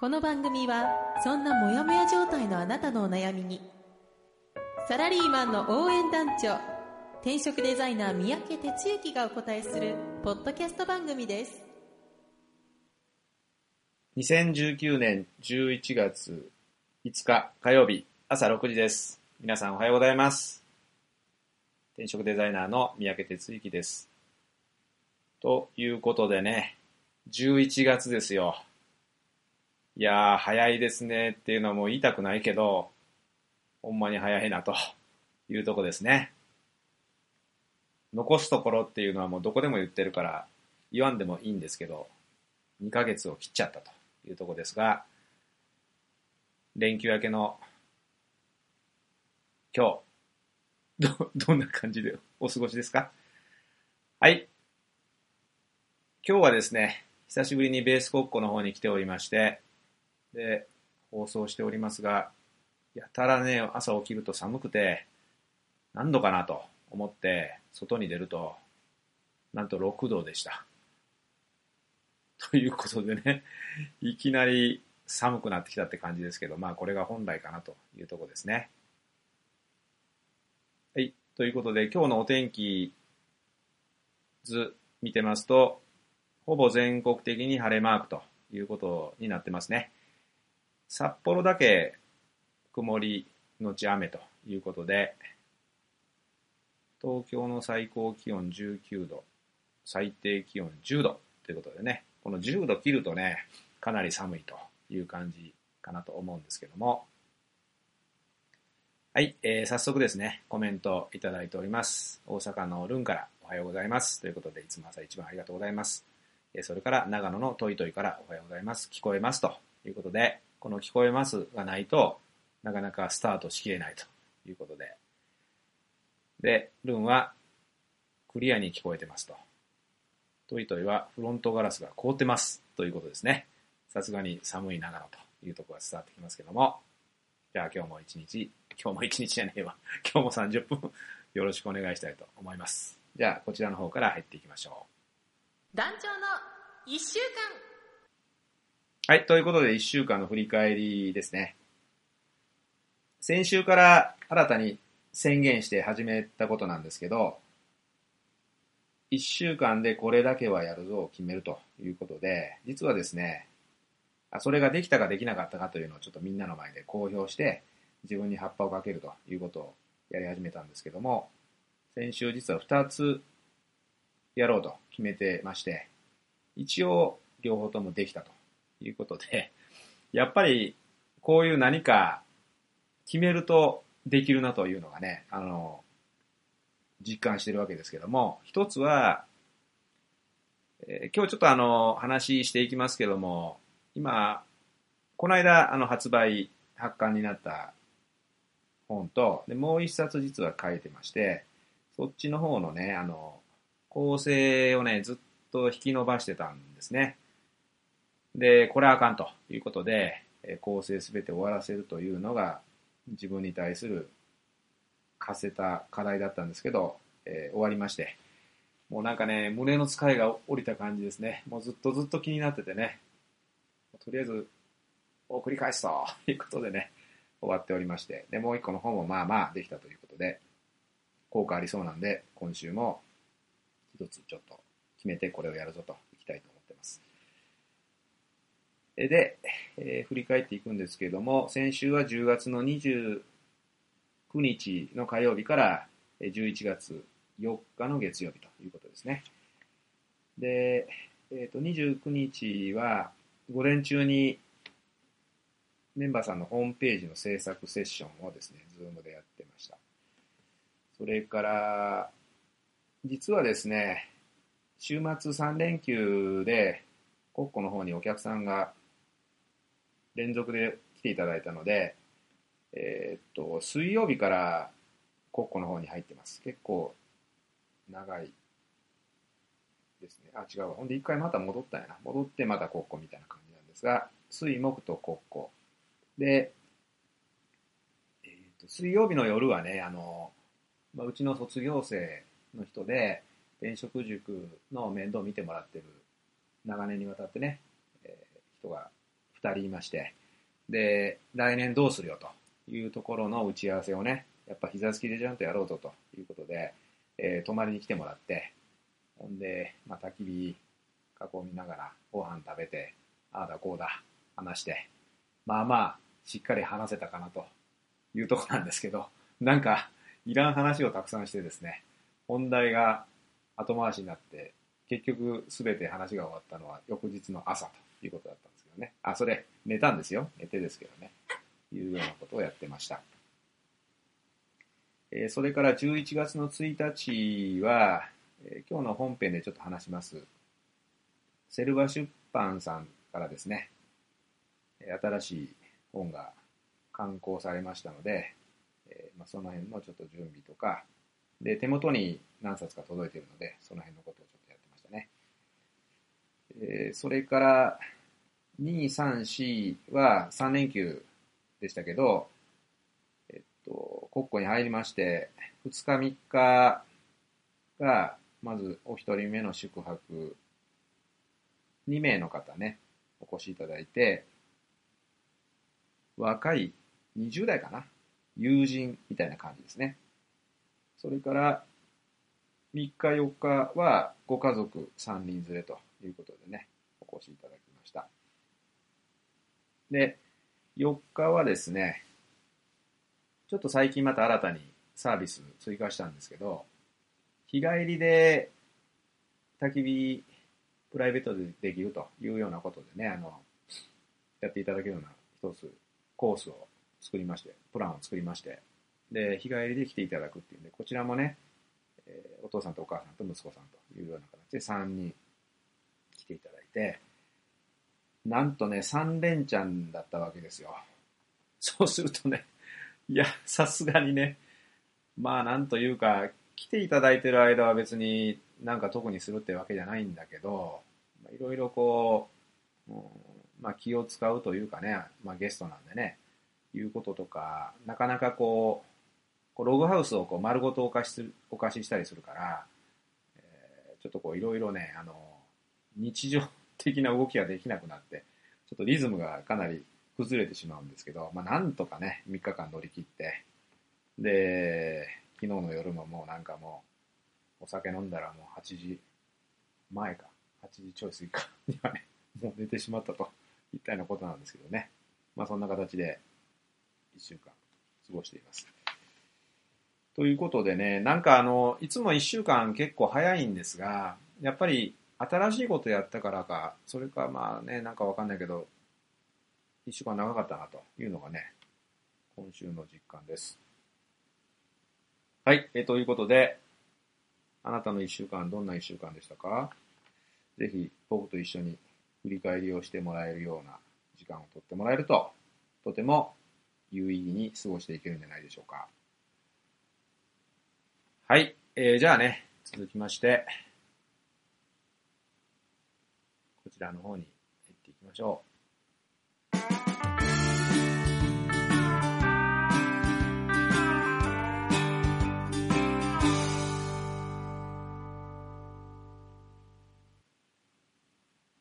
この番組はそんなモヤモヤ状態のあなたのお悩みにサラリーマンの応援団長転職デザイナー三宅哲之がお答えするポッドキャスト番組です2019年11月5日火曜日朝6時です。皆さんおはようございます。転職デザイナーの三宅哲之です。ということでね、11月ですよ。いやー、早いですねっていうのはもう言いたくないけど、ほんまに早いなというとこですね。残すところっていうのはもうどこでも言ってるから言わんでもいいんですけど、2ヶ月を切っちゃったというとこですが、連休明けの今日、ど、どんな感じでお過ごしですか？はい。今日はですね、久しぶりにベース国庫の方に来ておりまして、で、放送しておりますが、やたらね、朝起きると寒くて、何度かなと思って、外に出ると、なんと6度でした。ということでね、いきなり寒くなってきたって感じですけど、まあこれが本来かなというとこですね。はい。ということで、今日のお天気図見てますと、ほぼ全国的に晴れマークということになってますね。札幌だけ曇りのち雨ということで、東京の最高気温19度、最低気温10度ということでね、この10度切るとね、かなり寒いという感じかなと思うんですけども、はい、えー早速ですね、コメントいただいております。大阪のルンからおはようございます。ということで、いつも朝一番ありがとうございます。えそれから長野のトイトイからおはようございます。聞こえますということで、この聞こえますがないとなかなかスタートしきれないということで、で、ルンはクリアに聞こえてますと。トイトイはフロントガラスが凍ってますということですね。さすがに寒い長野というところが伝わってきますけども、じゃあ今日も一日、今日も一日じゃねえわ。今日も30分よろしくお願いしたいと思います。じゃあこちらの方から入っていきましょう団長の1週間。はい、ということで1週間の振り返りですね。先週から新たに宣言して始めたことなんですけど、1週間でこれだけはやるぞを決めるということで、実はですね、それができたかできなかったかというのをちょっとみんなの前で公表して、自分に葉っぱをかけるということをやり始めたんですけども、先週実は2つやろうと決めてまして、一応両方ともできたということで、やっぱりこういう何か決めるとできるなというのがね、あの、実感してるわけですけども、一つは、えー今日ちょっとあの、話していきますけども、今、この間、あの、発売、発刊になった本と、で、もう一冊実は書いてまして、そっちの方のね、あの、構成をね、ずっと引き伸ばしてたんですね。で、これはあかんということで、構成すべて終わらせるというのが、自分に対する課せた課題だったんですけど、えー終わりまして、もうなんかね、胸の使いが降りた感じですね。もうずっとずっと気になっててね、とりあえず送り返すということでね、終わっておりまして、で、もう一個の方もまあまあできたということで、効果ありそうなんで、今週も一つちょっと決めてこれをやるぞといきたいと思ってます。えで、えー振り返っていくんですけれども、先週は10月の29日の火曜日から11月4日の月曜日ということですね。で、えっ、と、29日は午前中にメンバーさんのホームページの制作セッションをですね、ズームでやってました。それから、実はですね、週末3連休で、コッコの方にお客さんが連続で来ていただいたので、えーっと、水曜日から国庫の方に入ってます。結構長いですね。あ、違うわ。ほんで一回また戻ったんやな。戻ってまた国庫みたいな感じなんですが、水木と国庫。で、えーっと、水曜日の夜はね、あの、まあ、うちの卒業生の人で、転職塾の面倒を見てもらってる長年にわたってね、えー人が2人いまして、で、来年どうするよというところの打ち合わせをね、やっぱ膝つきでちゃんとやろうとということで、えー泊まりに来てもらって、ほんで、まあ、焚き火囲みながらご飯食べて、ああだこうだ話して、まあまあ、しっかり話せたかなというとこなんですけど、なんか、いらん話をたくさんしてですね、本題が後回しになって、結局すべて話が終わったのは翌日の朝ということだったね。あ、それ、寝たんですよ。寝てですけどね。いうようなことをやってました。えーそれから11月の1日は、えー今日の本編でちょっと話します。セルバ出版さんからですね、新しい本が刊行されましたので、えーまあ、その辺のちょっと準備とか、で、手元に何冊か届いているので、その辺のことをちょっとやってましたね。えーそれから、2、3、4は3連休でしたけど、えっと、国庫に入りまして、2日3日が、まずお一人目の宿泊、2名の方ね、お越しいただいて、若い20代かな友人みたいな感じですね。それから、3日4日はご家族3人連れということでね、お越しいただ。で、4日はですね、ちょっと最近また新たにサービス追加したんですけど、日帰りで焚き火プライベートでできるというようなことでね、あの、やっていただけるような一つコースを作りまして、プランを作りまして、で、日帰りで来ていただくっていうんで、こちらもね、えーお父さんとお母さんと息子さんというような形で3人来ていただいて、なんとね、3連チャンだったわけですよ。そうするとね、いや、さすがにね、まあなんというか、来ていただいてる間は別になんか特にするってわけじゃないんだけど、いろいろこう、うんまあ気を使うというかね、まあゲストなんでね、いうこととか、なかなかこう、こうログハウスをこう丸ごとお貸しするお貸ししたりするから、えーちょっとこういろいろね、あの、日常的な動きができなくなって、ちょっとリズムがかなり崩れてしまうんですけど、まあなんとかね、3日間乗り切って、で、昨日の夜ももうなんかもう、お酒飲んだらもう8時前か、8時ちょい過ぎかにはね、もう寝てしまったといったようなことなんですけどね。まあそんな形で1週間過ごしています。ということでね、なんかあの、いつも1週間結構早いんですが、やっぱり新しいことやったからか、それかまあね、なんかわかんないけど、1週間長かったなというのがね、今週の実感です。はい、えということで、あなたの1週間どんな1週間でしたか？ぜひ僕と一緒に振り返りをしてもらえるような時間をとってもらえると、とても有意義に過ごしていけるんじゃないでしょうか。はい、えー、じゃあね、続きまして、こちらの方に行っていきましょう。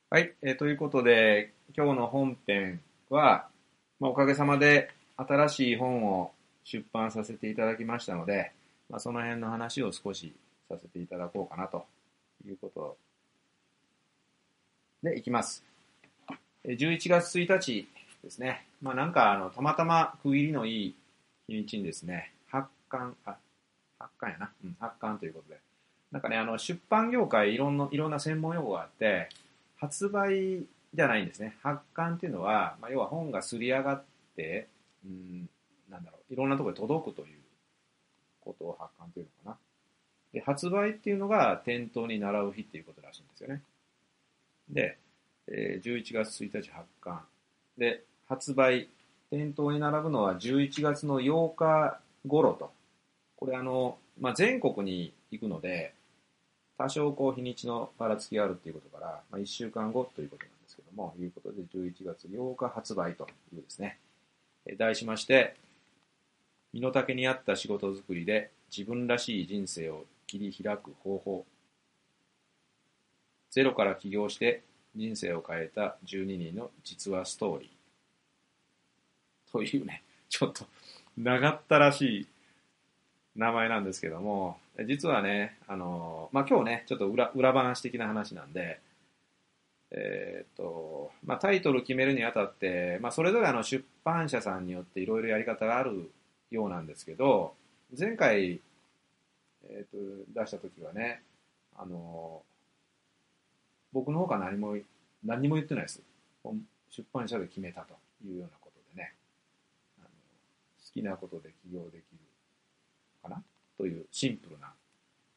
はい、えーということで、今日の本編は、まあ、おかげさまで新しい本を出版させていただきましたので、まあ、その辺の話を少しさせていただこうかなということでいきます。11月1日ですね。まあなんかあの、たまたま区切りのいい日にちにですね、発刊、あ、発刊やな。うん、発刊ということで。なんかね、あの、出版業界いろんな、いろんな専門用語があって、発売じゃないんですね。発刊っていうのは、まあ要は本がすり上がって、うん、なんだろう、いろんなところに届くということを発刊というのかな。で、発売っていうのが店頭に習う日っていうことらしいんですよね。で、え11月1日発刊。で、発売店頭に並ぶのは11月の8日頃と。これあの、まあ、全国に行くので、多少こう日にちのばらつきがあるっていうことから、まあ、1週間後ということなんですけども、いうことで11月8日発売というですね。え題しまして、身の丈に合った仕事づくりで自分らしい人生を切り開く方法。ゼロから起業して人生を変えた12人の実話ストーリー。というね、ちょっと長ったらしい名前なんですけども、実はね、あの、まあ、今日ね、ちょっと裏裏話的な話なんで、えっ、と、まあ、タイトル決めるにあたって、まあ、それぞれあの出版社さんによっていろいろやり方があるようなんですけど、前回、えっ、と、出した時はね、あの、僕の方から何も、何も言ってないです。出版社で決めたというようなことでね、あの好きなことで起業できるかな？というシンプルな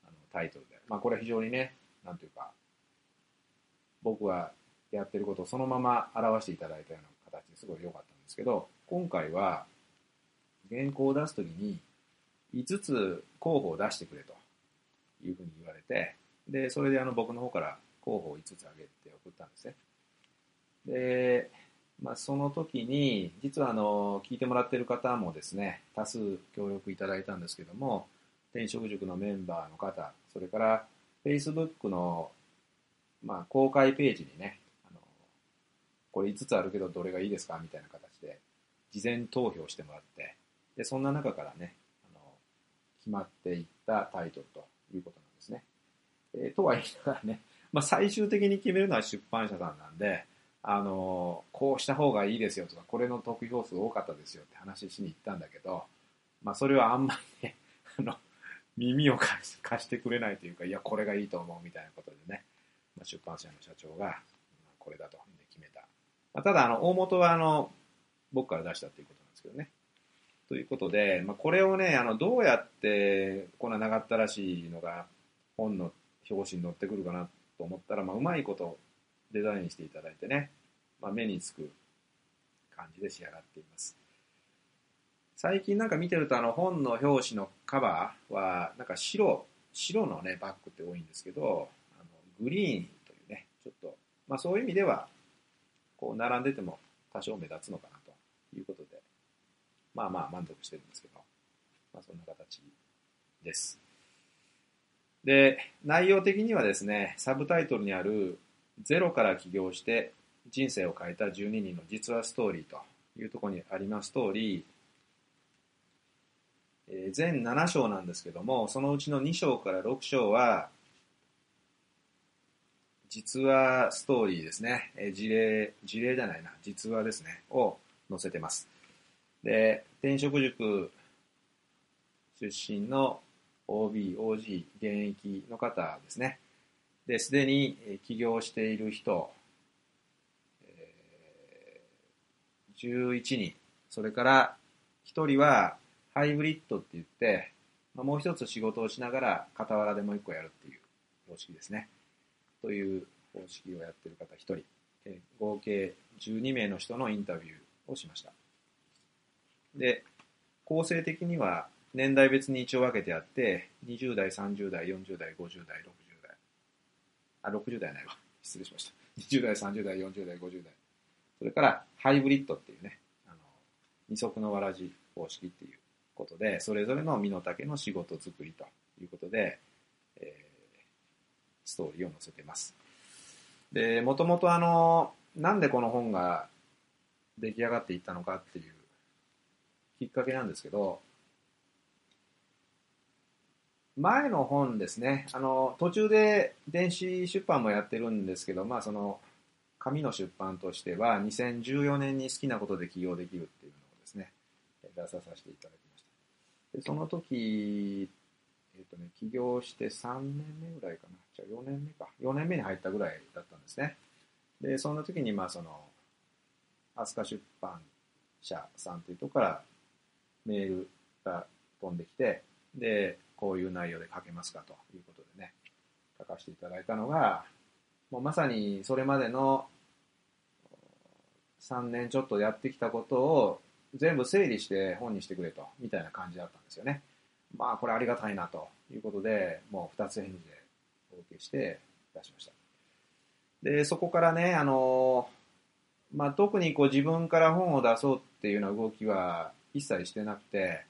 あのタイトルで、まあこれは非常にね、なんというか、僕がやってることをそのまま表していただいたような形ですごい良かったんですけど、今回は原稿を出すときに5つ候補を出してくれというふうに言われて、で、それであの僕の方から候補を5つ挙げて送ったんですね。で、まあ、その時に、実はあの、聞いてもらってる方もですね、多数協力いただいたんですけども、転職塾のメンバーの方、それから Facebook の、まあ、公開ページにね、あの、これ5つあるけどどれがいいですか？みたいな形で、事前投票してもらって、で、そんな中からね、あの、決まっていったタイトルということなんですね。えー、とは言いながらね、まあ、最終的に決めるのは出版社さんなんで、あの、こうした方がいいですよとか、これの得票数多かったですよって話しに行ったんだけど、まあ、それはあんまりね、あの、耳を貸してくれないというか、いや、これがいいと思うみたいなことでね、まあ、出版社の社長が、これだと決めた。まあ、ただ、あの、大元は、あの、僕から出したということなんですけどね。ということで、まあ、これをね、あの、どうやって、こんな長ったらしいのが、本の表紙に載ってくるかなと思ったら、まあ、うまいことデザインしていただいてね、まあ、目につく感じで仕上がっています。最近なんか見てるとあの本の表紙のカバーはなんか白、白のねバッグって多いんですけど、あのグリーンというね、ちょっと、まあそういう意味では、こう並んでても多少目立つのかなということで、まあまあ満足してるんですけど、まあそんな形です。で、内容的にはですね、サブタイトルにあるゼロから起業して人生を変えた12人の実話ストーリーというところにあります通り、えー、全7章なんですけども、そのうちの2章から6章は、実話ストーリーですね。えー、事例、事例じゃないな、実話ですね。を載せてます。で、転職塾出身の OB、OG、現役の方ですね。で、すでに起業している人、11人、それから1人はハイブリッドって言って、もう一つ仕事をしながら傍らでもう一個やるっていう方式ですね。という方式をやってる方1人、合計12名の人のインタビューをしました。で、構成的には年代別に一応分けてあって、20代、30代、40代、50代、60代あ、60代ないわ。失礼しました。20代、30代、40代、50代。それから、ハイブリッドっていうね、あの、二足のわらじ方式っていうことで、それぞれの身の丈の仕事作りということで、えー、ストーリーを載せてます。で、もともとあの、なんでこの本が出来上がっていったのかっていうきっかけなんですけど、前の本ですね、あの、途中で電子出版もやってるんですけど、まあその、紙の出版としては、2014年に好きなことで起業できるっていうのをですね、出させていただきました。で、その時、えっ、ー、とね、起業して3年目ぐらいかな。じゃあ4年目か。4年目に入ったぐらいだったんですね。で、その時に、まあその、飛鳥出版社さんというとこからメールが飛んできて、で、こういう内容で書けますかということでね、書かせていただいたのが、もうまさにそれまでの3年ちょっとやってきたことを全部整理して本にしてくれと、みたいな感じだったんですよね。まあ、これありがたいなということで、もう2つ返事でお受けして出しました。で、そこからね、あの、まあ、特にこう自分から本を出そうっていうような動きは一切してなくて、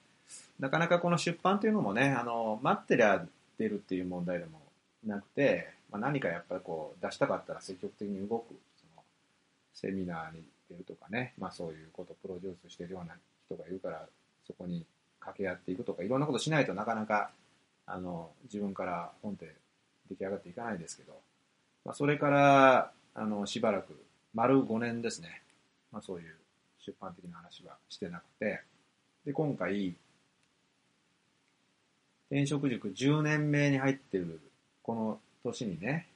なかなかこの出版というのもね、あの、待ってりゃ出るっていう問題でもなくて、まあ、何かやっぱりこう出したかったら積極的に動く、そのセミナーに出るとかね、まあそういうことをプロデュースしてるような人がいるから、そこに掛け合っていくとか、いろんなことしないとなかなか、あの、自分から本って出来上がっていかないですけど、まあ、それから、あの、しばらく、丸5年ですね。まあそういう出版的な話はしてなくて、で、今回、転職塾10年目に入ってるこの年にね、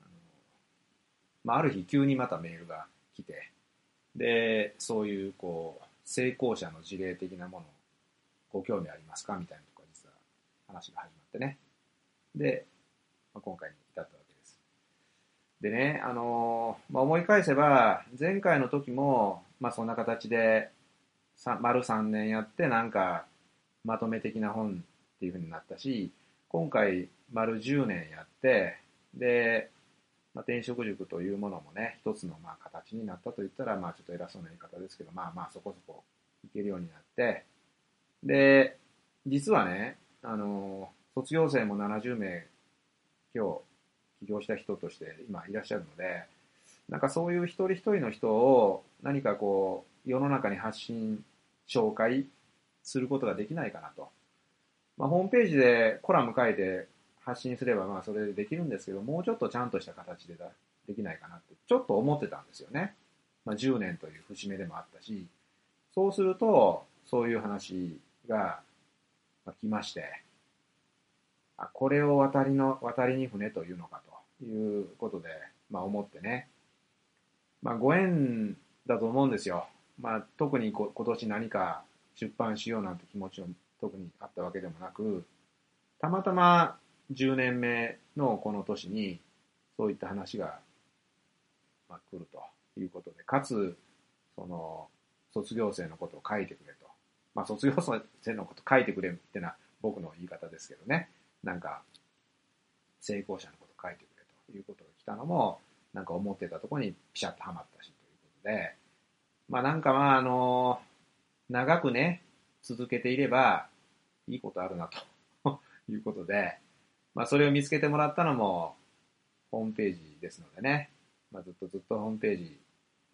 あのまあ、ある日急にまたメールが来て、で、そういうこう、成功者の事例的なものご興味ありますか？みたいなところ実は話が始まってね。で、まあ、今回に至ったわけです。でね、あのまあ、思い返せば、前回の時も、まあそんな形で、丸3年やってなんかまとめ的な本っていうふうになったし、今回丸10年やって、で、まあ、転職塾というものもね、一つのまあ形になったと言ったら、まあちょっと偉そうな言い方ですけど、まあまあそこそこいけるようになって、で、実はね、あの、卒業生も70名今日起業した人として今いらっしゃるので、なんかそういう一人一人の人を何かこう世の中に発信、紹介することができないかなと。まあ、ホームページでコラム書いて発信すればまあそれでできるんですけど、もうちょっとちゃんとした形でできないかなってちょっと思ってたんですよね。まあ、10年という節目でもあったし、そうすると、そういう話が来まして、あこれを渡りの、渡りに船というのかということで、まあ思ってね、まあご縁だと思うんですよ。まあ特に今年何か出版しようなんて気持ちも特にあったわけでもなく、たまたま10年目のこの年にそういった話が、まあ、来るということで、かつ、その、卒業生のことを書いてくれと。まあ、卒業生のことを書いてくれってのは僕の言い方ですけどね。なんか、成功者のこと書いてくれということが来たのも、なんか思ってたところにピシャッとはまったしということで、まあなんかまああの、長くね、続けていればいいことあるなと いうことで、まあそれを見つけてもらったのもホームページですのでね、まあずっとずっとホームページ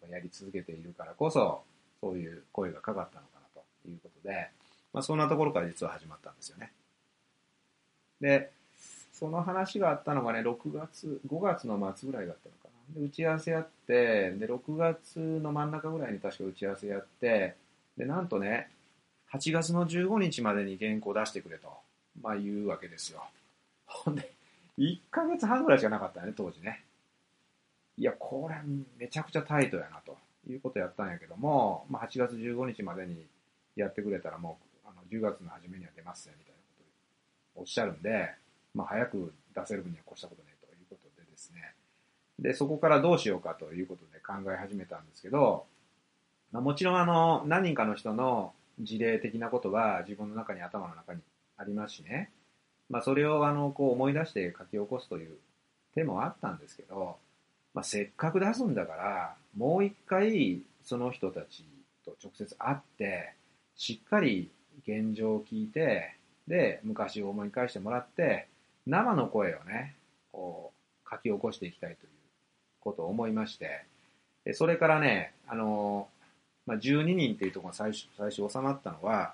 をやり続けているからこそ、そういう声がかかったのかなということで、まあそんなところから実は始まったんですよね。で、その話があったのがね、6月、5月の末ぐらいだったのかな。で、打ち合わせやって、で、6月の真ん中ぐらいに確か打ち合わせやって、で、なんとね、8月の15日までに原稿出してくれと、まあ言うわけですよ。ほんで、1ヶ月半ぐらいしかなかったね、当時ね。いや、これめちゃくちゃタイトやな、ということやったんやけども、まあ8月15日までにやってくれたらもう、あの10月の初めには出ますよ、みたいなことをおっしゃるんで、まあ早く出せる分には越したことないということでですね。で、そこからどうしようかということで考え始めたんですけど、まあ、もちろんあの、何人かの人の事例的なことは自分の中に頭の中にありますしね。まあ、それをあのこう思い出して書き起こすという手もあったんですけど、まあ、せっかく出すんだからもう一回その人たちと直接会ってしっかり現状を聞いてで昔を思い返してもらって生の声をねこう書き起こしていきたいということを思いましてそれからねあのまあ、12人っていうところが最初最初収まったのは、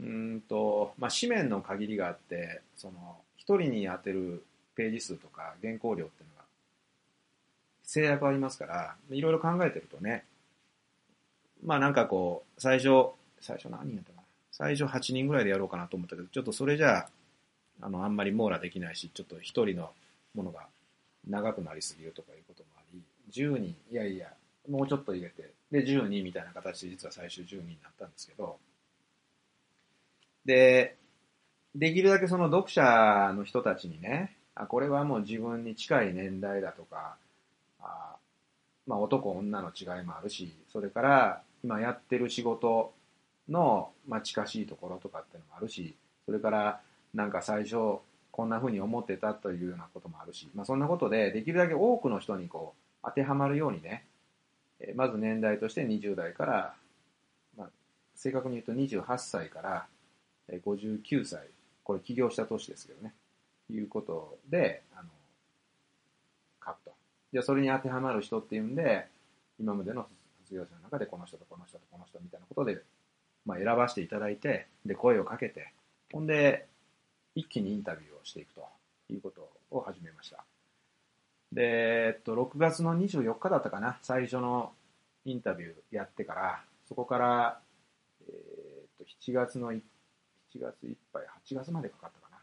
うんと、まあ、紙面の限りがあって、その、1人に当てるページ数とか原稿料っていうのが制約ありますから、いろいろ考えてるとね、まあなんかこう、最初、最初何人やったかな？最初8人ぐらいでやろうかなと思ったけど、ちょっとそれじゃあ、あの、あんまり網羅できないし、ちょっと1人のものが長くなりすぎるとかいうこともあり、10人、いやいや、もうちょっと入れて、で、12みたいな形で実は最終12になったんですけど、で、できるだけその読者の人たちにね、あ、これはもう自分に近い年代だとか、あまあ男女の違いもあるし、それから今やってる仕事の、まあ、近しいところとかっていうのもあるし、それからなんか最初こんな風に思ってたというようなこともあるし、まあ、そんなことでできるだけ多くの人にこう当てはまるようにね、えまず年代として20代から、まあ、正確に言うと28歳から59歳、これ起業した年ですけどね、いうことで、あの、書くと。じゃそれに当てはまる人っていうんで、今までの卒業生の中でこの人とこの人とこの人みたいなことで、まあ、選ばせていただいて、で、声をかけて、ほんで、一気にインタビューをしていくということを始めました。で、えっと、6月の24日だったかな、最初のインタビューやってから、そこから、えー、っと、7月の、7月いっぱい、8月までかかったかな、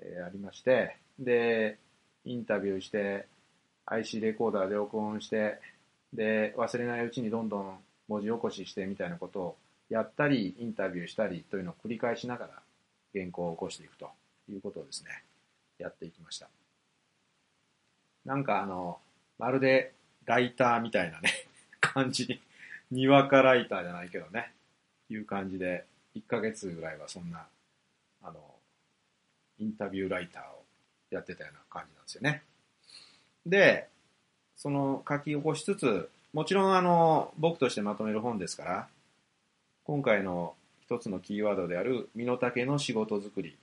えー、ありまして、で、インタビューして、IC レコーダーで録音して、で、忘れないうちにどんどん文字起こししてみたいなことをやったり、インタビューしたりというのを繰り返しながら原稿を起こしていくということをですね、やっていきました。なんかあの、まるでライターみたいなね、感じに、にわかライターじゃないけどね、いう感じで、1ヶ月ぐらいはそんな、あの、インタビューライターをやってたような感じなんですよね。で、その書き起こしつつ、もちろんあの、僕としてまとめる本ですから、今回の一つのキーワードである身の丈の仕事作り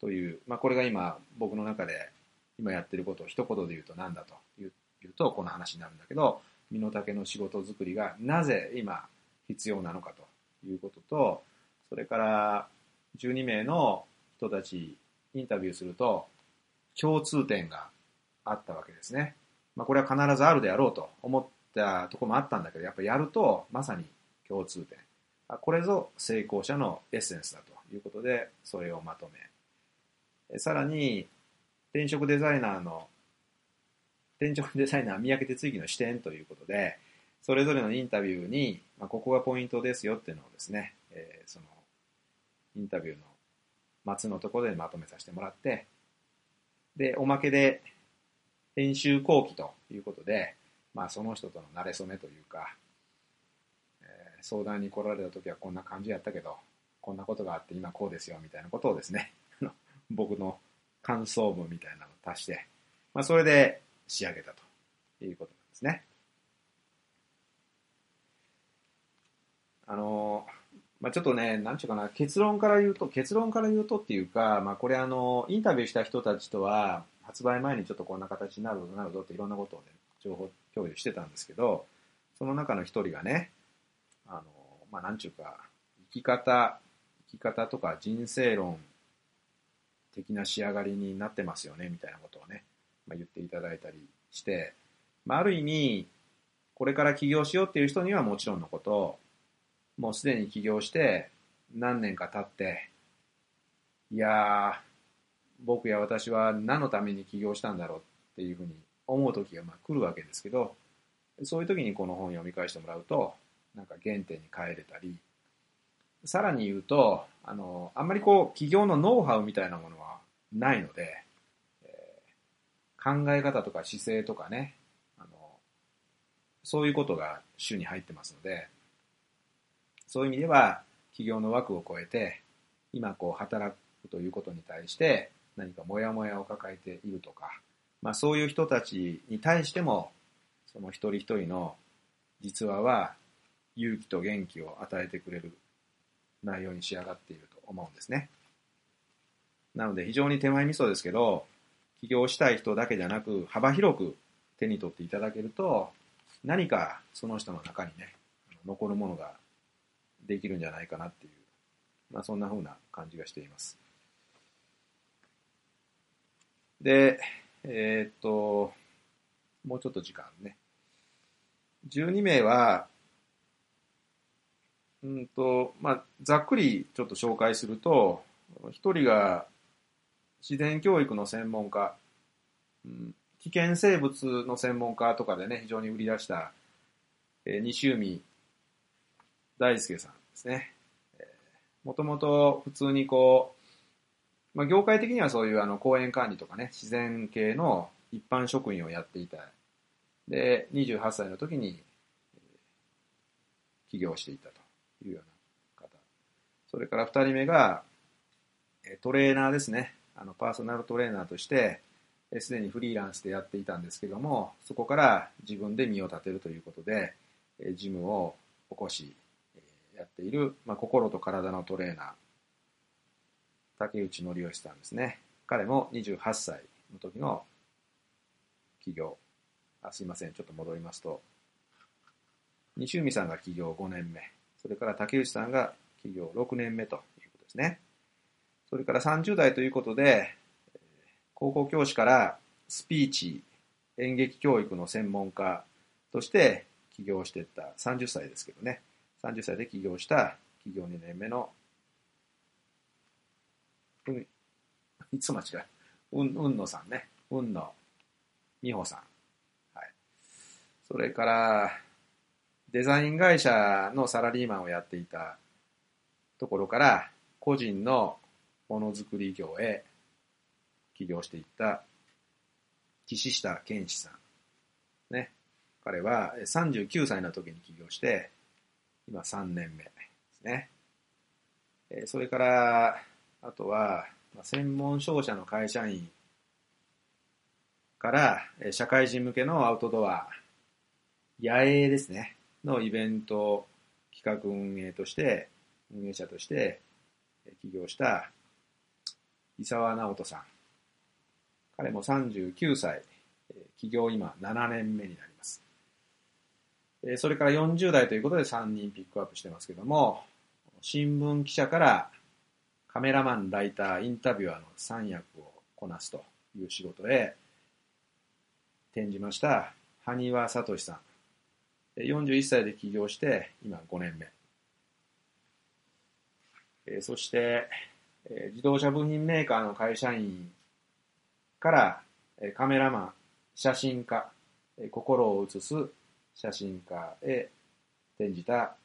という、まあこれが今僕の中で今やってることを一言で言うと何だと言うとこの話になるんだけど、身の丈の仕事作りがなぜ今必要なのかということと、それから12名の人たちインタビューすると共通点があったわけですね。まあこれは必ずあるであろうと思ったとこもあったんだけど、やっぱやるとまさに共通点。これぞ成功者のエッセンスだということで、それをまとめ。さらに、転職デザイナーの、転職デザイナー三宅哲之の視点ということで、それぞれのインタビューに、まあ、ここがポイントですよっていうのをですね、えー、その、インタビューの末のところでまとめさせてもらって、で、おまけで、編集後期ということで、まあ、その人との馴れ初めというか、えー、相談に来られた時はこんな感じやったけど、こんなことがあって今こうですよみたいなことをですね、僕の感想文みたいなのを足して、まあ、それで仕上げたということなんですね。あの、まあ、ちょっとね、なんちゅうかな、結論から言うと、結論から言うとっていうか、まあ、これあの、インタビューした人たちとは、発売前にちょっとこんな形になるぞ、なるぞっていろんなことをね、情報共有してたんですけど、その中の一人がね、あの、まあ、なんちゅうか、生き方、生き方とか人生論的な仕上がりになってますよね、みたいなことをね、まあ、言っていただいたりして、まあ、ある意味、これから起業しようっていう人にはもちろんのこと、もうすでに起業して何年か経って、いや、僕や私は何のために起業したんだろうっていうふうに思う時がまあ来るわけですけど、そういう時にこの本を読み返してもらうと、なんか原点に帰れたり、さらに言うと、あの、あんまりこう、企業のノウハウみたいなものはないので、えー、考え方とか姿勢とかね、あの、そういうことが主に入ってますので、そういう意味では、企業の枠を超えて、今こう、働くということに対して、何かモヤモヤを抱えているとか、まあそういう人たちに対しても、その一人一人の実話は勇気と元気を与えてくれる内容に仕上がっていると思うんですね。なので非常に手前味噌ですけど、起業したい人だけじゃなく幅広く手に取っていただけると、何かその人の中にね、残るものができるんじゃないかなっていう、まあそんな風な感じがしています。で、えー、っと、もうちょっと時間ね。12名は、うんと、まあ、ざっくりちょっと紹介すると、一人が自然教育の専門家、うん、危険生物の専門家とかでね、非常に売り出した、えー、西海大輔さんですね。もともと普通にこう、まあ、業界的にはそういうあの公園管理とかね、自然系の一般職員をやっていた。で、28歳の時に起業していたと。いうような方それから2人目が、トレーナーですね。あの、パーソナルトレーナーとして、えすでにフリーランスでやっていたんですけども、そこから自分で身を立てるということで、えジムを起こし、やっている、まあ、心と体のトレーナー、竹内則義さんですね。彼も28歳の時の起業。あすいません、ちょっと戻りますと、西海さんが起業5年目、それから竹内さんが起業6年目ということですね。それから30代ということで、高校教師からスピーチ、演劇教育の専門家として起業していった30歳ですけどね、30歳で起業した起業2年目の、うん、いつも間違う、うん、うんのさんね、うんの美穂さん。はい。それから、デザイン会社のサラリーマンをやっていたところから、個人のものづくり業へ起業していった岸下健志さん。ね。彼は39歳の時に起業して、今3年目ですね。それから、あとは、専門商社の会社員から、社会人向けのアウトドア、野営ですね、のイベント企画運営として、運営者として起業した伊沢直人さん。彼も39歳、起業今7年目になります。それから40代ということで3人ピックアップしてますけども、新聞記者からカメラマン、ライター、インタビュアーの3役をこなすという仕事へ転じました、埴輪聡さん。41歳で起業して、今5年目。えーそして、えー自動車部品メーカーの会社員から、えーカメラマン、写真家、えー心を映す写真家へ転じた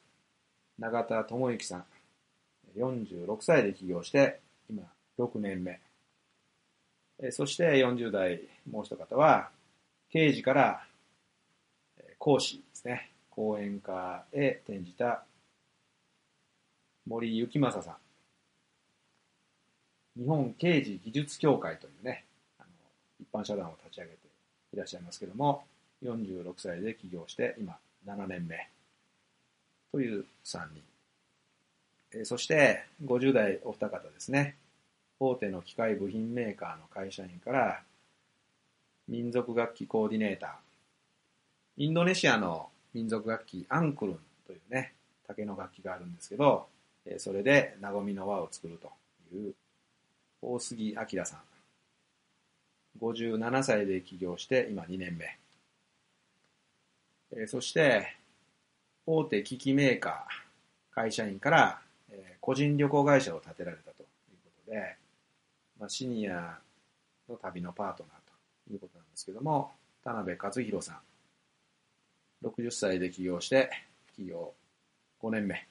永田智之さん。46歳で起業して、今6年目。えーそして40代、もう一方は、刑事からえ講師ですね。講演家へ転じた森幸正さん。日本刑事技術協会というね、あの一般社団を立ち上げていらっしゃいますけども、46歳で起業して今7年目という3人。えそして50代お二方ですね。大手の機械部品メーカーの会社員から民族楽器コーディネーター、インドネシアの民族楽器アンクルンというね、竹の楽器があるんですけど、えそれで和みの輪を作るという大杉明さん。57歳で起業して今2年目。えそして、大手機器メーカー、会社員から、え個人旅行会社を建てられたということで、まあ、シニアの旅のパートナーということなんですけども、田辺和弘さん。60歳で起業して、起業5年目。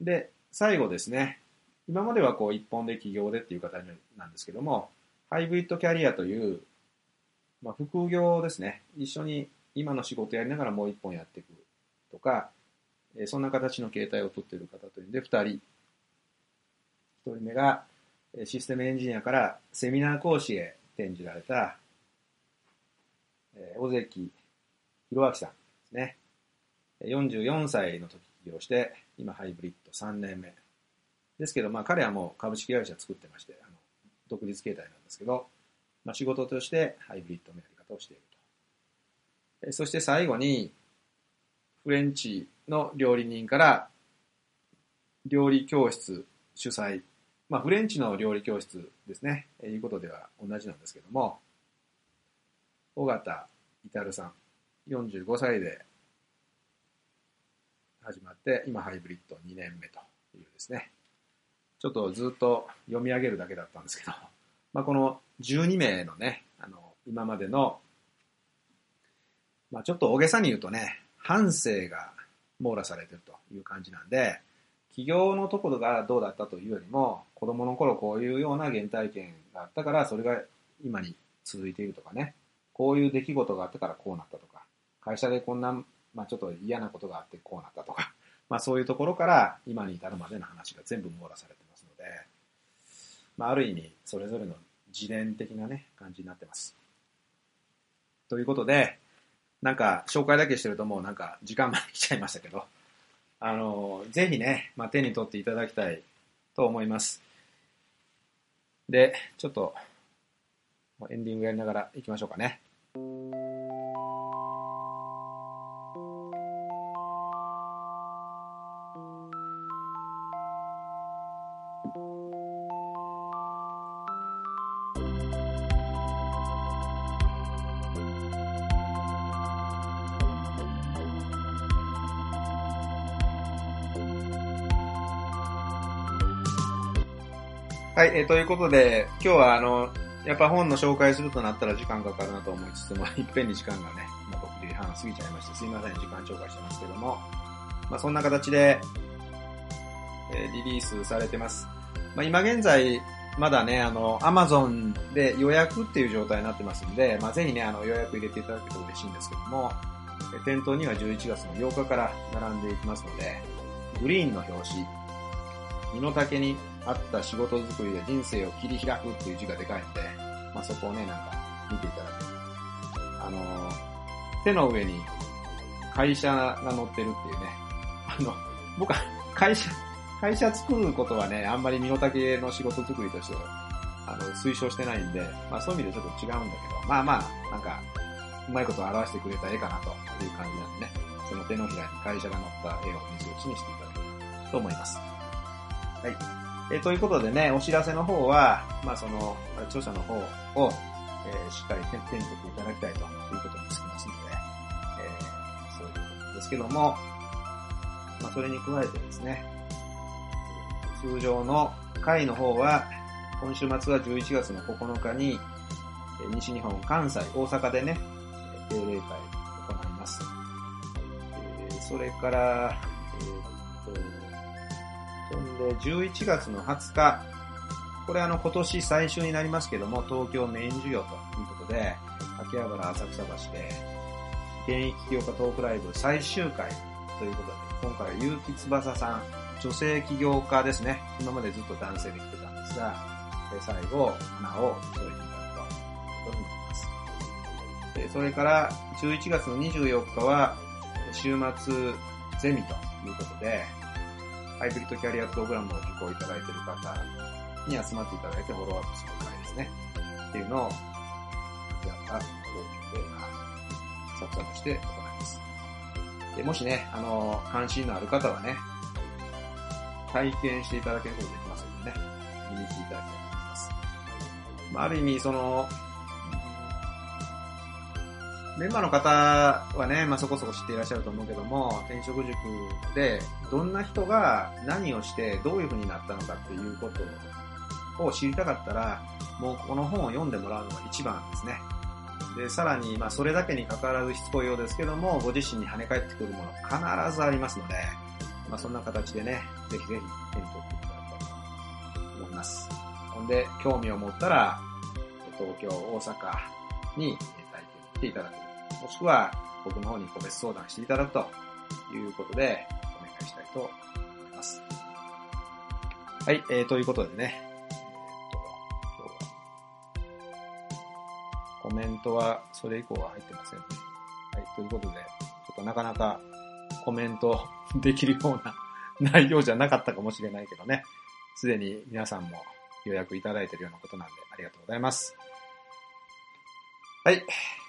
で、最後ですね。今まではこう一本で起業でっていう形なんですけども、ハイブリッドキャリアという、まあ、副業ですね。一緒に今の仕事やりながらもう一本やっていくとか、そんな形の形態をとっている方というんで、二人。一人目が、システムエンジニアからセミナー講師へ転じられた、えー尾関弘明さんですね。44歳の時起業して、今ハイブリッド3年目。ですけど、まあ彼はもう株式会社作ってまして、あの独立形態なんですけど、まあ仕事としてハイブリッドのやり方をしていると。そして最後に、フレンチの料理人から、料理教室主催。まあフレンチの料理教室ですね。いうことでは同じなんですけども、尾形至さん、45歳で始まって、今ハイブリッド2年目というですね。ちょっとずっと読み上げるだけだったんですけど、まあこの12名のね、あの、今までの、まあちょっと大げさに言うとね、半生が網羅されてるという感じなんで、起業のところがどうだったというよりも、子供の頃こういうような原体験があったから、それが今に続いているとかね、こういう出来事があったからこうなったとか、会社でこんな、まあちょっと嫌なことがあってこうなったとか、まあそういうところから今に至るまでの話が全部網羅されてますので、まあある意味それぞれの自伝的なね、感じになってます。ということで、なんか紹介だけしてるともうなんか時間まで来ちゃいましたけど、あの、ぜひね、まあ、手に取っていただきたいと思います。で、ちょっと、エンディングやりながら行きましょうかね。はい、えーということで、今日はあの、やっぱ本の紹介するとなったら時間かかるなと思いつつも、いっぺんに時間がね、まあ、6時半過ぎちゃいまして、すいません、時間紹介してますけども、まあ、そんな形で、えーリリースされてます。まあ、今現在、まだね、あの、アマゾンで予約っていう状態になってますんで、まあ、ぜひね、あの、予約入れていただけると嬉しいんですけども、店頭には11月の8日から並んでいきますので、グリーンの表紙、身の丈に合った仕事作りで人生を切り開くっていう字がでかいので、まあ、そこをね、なんか見ていただけ。あのー、手の上に会社が乗ってるっていうね。あの、僕は会社、会社作ることはね、あんまり身の丈の仕事作りとして、あの、推奨してないんで、まあそういう意味でちょっと違うんだけど、まあまあ、なんか、うまいことを表してくれた絵かなという感じなんでね、その手のひらに会社が乗った絵を水打ちにしていただければと思います。はい。えーということでね、お知らせの方は、まあその、著者の方を、えーしっかり手手に取っていただきたいということにつきますので、えーそういうことですけども、まあそれに加えてですね、通常の会の方は、今週末は11月の9日に、西日本、関西、大阪でね、定例会を行います。えそれから、えーっと、そんで、11月の20日、これあの今年最終になりますけども、東京メイン授業ということで、秋葉原浅草橋で、現役起業家トークライブ最終回ということで、今回は結城翼さん、女性起業家ですね。今までずっと男性で来てたんですが、え最後、花を添えていただくということになります。でそれから、11月の24日は、週末ゼミということで、ハイブリッドキャリアプログラムを受講いただいている方に集まっていただいてフォローアップする会ですね。っていうのを、秋葉原東京で、サクサクして行います。でもしね、あの、関心のある方はね、体験していただけることできますのでね、見に来ていただきたいと思います。まあ、ある意味、その、メンバーの方はね、まあ、そこそこ知っていらっしゃると思うけども、転職塾でどんな人が何をしてどういう風になったのかっていうことを知りたかったら、もうこの本を読んでもらうのが一番ですね。で、さらに、まあ、それだけに関わらずしつこいようですけども、ご自身に跳ね返ってくるもの必ずありますので、まあ、そんな形でね、ぜひぜひ手に取っていただきたいと思います。ほんで、興味を持ったら、東京、大阪にていただく。もしくは、僕の方に個別相談していただくということで、お願いしたいと思います。はい、えー、ということでね、えっと、今日は、コメントはそれ以降は入ってませんね。はい、ということで、ちょっとなかなかコメントできるような 内容じゃなかったかもしれないけどね、すでに皆さんも予約いただいているようなことなんでありがとうございます。はい。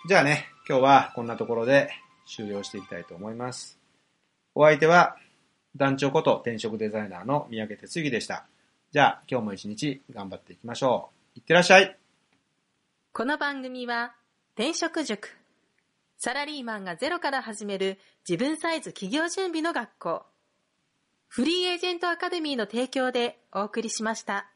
じゃあね、今日はこんなところで終了していきたいと思います。お相手は団長こと転職デザイナーの三宅哲之でした。じゃあ今日も一日頑張っていきましょう。いってらっしゃい。この番組は転職塾サラリーマンがゼロから始める自分サイズ企業準備の学校フリーエージェントアカデミーの提供でお送りしました。